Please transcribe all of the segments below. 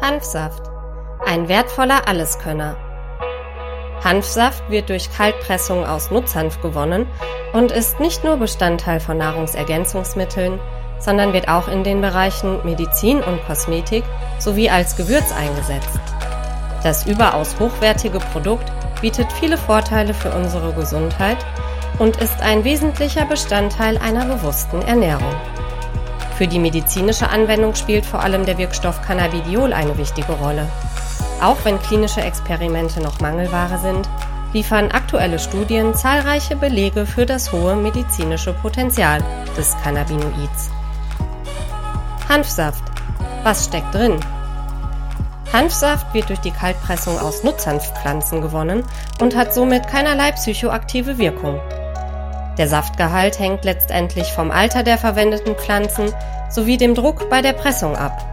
Hanfsaft. Ein wertvoller Alleskönner. Hanfsaft wird durch Kaltpressung aus Nutzhanf gewonnen und ist nicht nur Bestandteil von Nahrungsergänzungsmitteln, sondern wird auch in den Bereichen Medizin und Kosmetik sowie als Gewürz eingesetzt. Das überaus hochwertige Produkt bietet viele Vorteile für unsere Gesundheit und ist ein wesentlicher Bestandteil einer bewussten Ernährung. Für die medizinische Anwendung spielt vor allem der Wirkstoff Cannabidiol eine wichtige Rolle. Auch wenn klinische Experimente noch Mangelware sind, liefern aktuelle Studien zahlreiche Belege für das hohe medizinische Potenzial des Cannabinoids. Hanfsaft. Was steckt drin? Hanfsaft wird durch die Kaltpressung aus Nutzhanfpflanzen gewonnen und hat somit keinerlei psychoaktive Wirkung. Der Saftgehalt hängt letztendlich vom Alter der verwendeten Pflanzen sowie dem Druck bei der Pressung ab.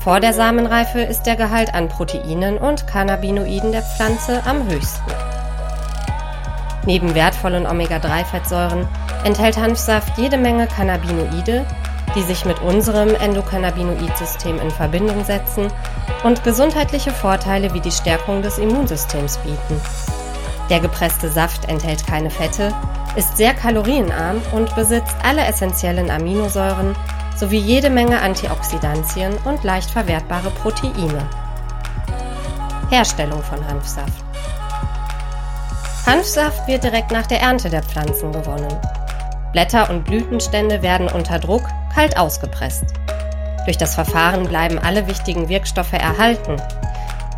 Vor der Samenreife ist der Gehalt an Proteinen und Cannabinoiden der Pflanze am höchsten. Neben wertvollen Omega-3-Fettsäuren enthält Hanfsaft jede Menge Cannabinoide, die sich mit unserem Endokannabinoid-System in Verbindung setzen und gesundheitliche Vorteile wie die Stärkung des Immunsystems bieten. Der gepresste Saft enthält keine Fette, ist sehr kalorienarm und besitzt alle essentiellen Aminosäuren sowie jede Menge Antioxidantien und leicht verwertbare Proteine. Herstellung von Hanfsaft Hanfsaft wird direkt nach der Ernte der Pflanzen gewonnen. Blätter und Blütenstände werden unter Druck kalt ausgepresst. Durch das Verfahren bleiben alle wichtigen Wirkstoffe erhalten,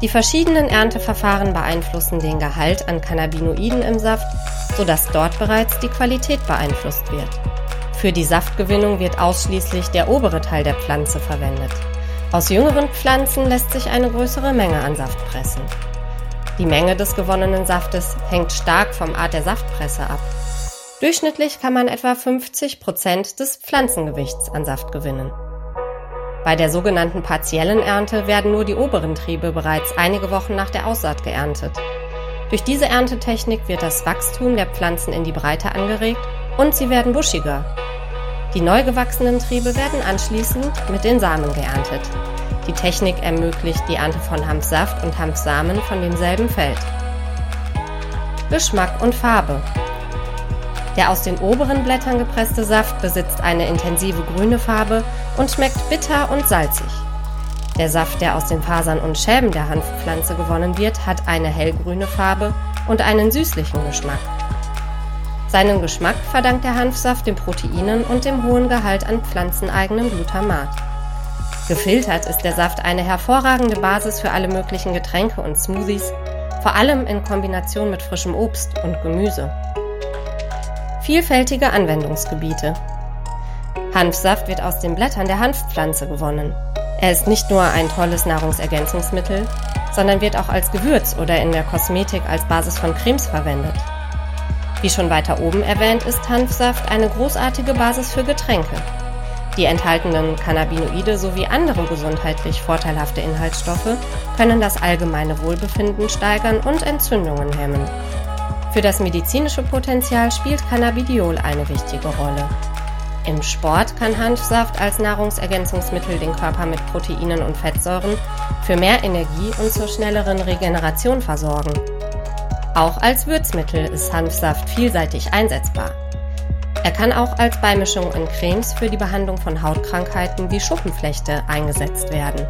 die verschiedenen Ernteverfahren beeinflussen den Gehalt an Cannabinoiden im Saft, sodass dort bereits die Qualität beeinflusst wird. Für die Saftgewinnung wird ausschließlich der obere Teil der Pflanze verwendet. Aus jüngeren Pflanzen lässt sich eine größere Menge an Saft pressen. Die Menge des gewonnenen Saftes hängt stark vom Art der Saftpresse ab. Durchschnittlich kann man etwa 50 Prozent des Pflanzengewichts an Saft gewinnen. Bei der sogenannten partiellen Ernte werden nur die oberen Triebe bereits einige Wochen nach der Aussaat geerntet. Durch diese Erntetechnik wird das Wachstum der Pflanzen in die Breite angeregt und sie werden buschiger. Die neu gewachsenen Triebe werden anschließend mit den Samen geerntet. Die Technik ermöglicht die Ernte von Hanfsaft und Hanfsamen von demselben Feld. Geschmack und Farbe der aus den oberen Blättern gepresste Saft besitzt eine intensive grüne Farbe und schmeckt bitter und salzig. Der Saft, der aus den Fasern und Schäben der Hanfpflanze gewonnen wird, hat eine hellgrüne Farbe und einen süßlichen Geschmack. Seinen Geschmack verdankt der Hanfsaft den Proteinen und dem hohen Gehalt an pflanzeneigenem Glutamat. Gefiltert ist der Saft eine hervorragende Basis für alle möglichen Getränke und Smoothies, vor allem in Kombination mit frischem Obst und Gemüse vielfältige Anwendungsgebiete. Hanfsaft wird aus den Blättern der Hanfpflanze gewonnen. Er ist nicht nur ein tolles Nahrungsergänzungsmittel, sondern wird auch als Gewürz oder in der Kosmetik als Basis von Cremes verwendet. Wie schon weiter oben erwähnt, ist Hanfsaft eine großartige Basis für Getränke. Die enthaltenen Cannabinoide sowie andere gesundheitlich vorteilhafte Inhaltsstoffe können das allgemeine Wohlbefinden steigern und Entzündungen hemmen. Für das medizinische Potenzial spielt Cannabidiol eine wichtige Rolle. Im Sport kann Hanfsaft als Nahrungsergänzungsmittel den Körper mit Proteinen und Fettsäuren für mehr Energie und zur schnelleren Regeneration versorgen. Auch als Würzmittel ist Hanfsaft vielseitig einsetzbar. Er kann auch als Beimischung in Cremes für die Behandlung von Hautkrankheiten wie Schuppenflechte eingesetzt werden.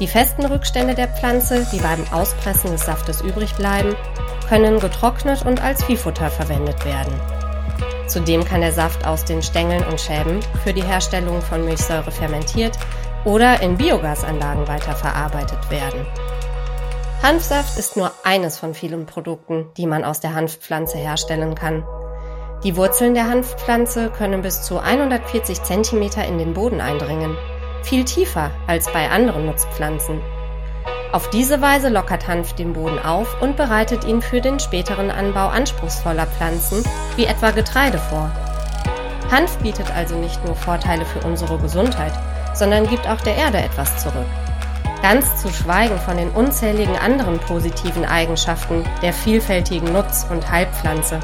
Die festen Rückstände der Pflanze, die beim Auspressen des Saftes übrig bleiben, können getrocknet und als Viehfutter verwendet werden. Zudem kann der Saft aus den Stängeln und Schäben für die Herstellung von Milchsäure fermentiert oder in Biogasanlagen weiterverarbeitet werden. Hanfsaft ist nur eines von vielen Produkten, die man aus der Hanfpflanze herstellen kann. Die Wurzeln der Hanfpflanze können bis zu 140 cm in den Boden eindringen, viel tiefer als bei anderen Nutzpflanzen. Auf diese Weise lockert Hanf den Boden auf und bereitet ihn für den späteren Anbau anspruchsvoller Pflanzen, wie etwa Getreide vor. Hanf bietet also nicht nur Vorteile für unsere Gesundheit, sondern gibt auch der Erde etwas zurück. Ganz zu schweigen von den unzähligen anderen positiven Eigenschaften der vielfältigen Nutz- und Heilpflanze.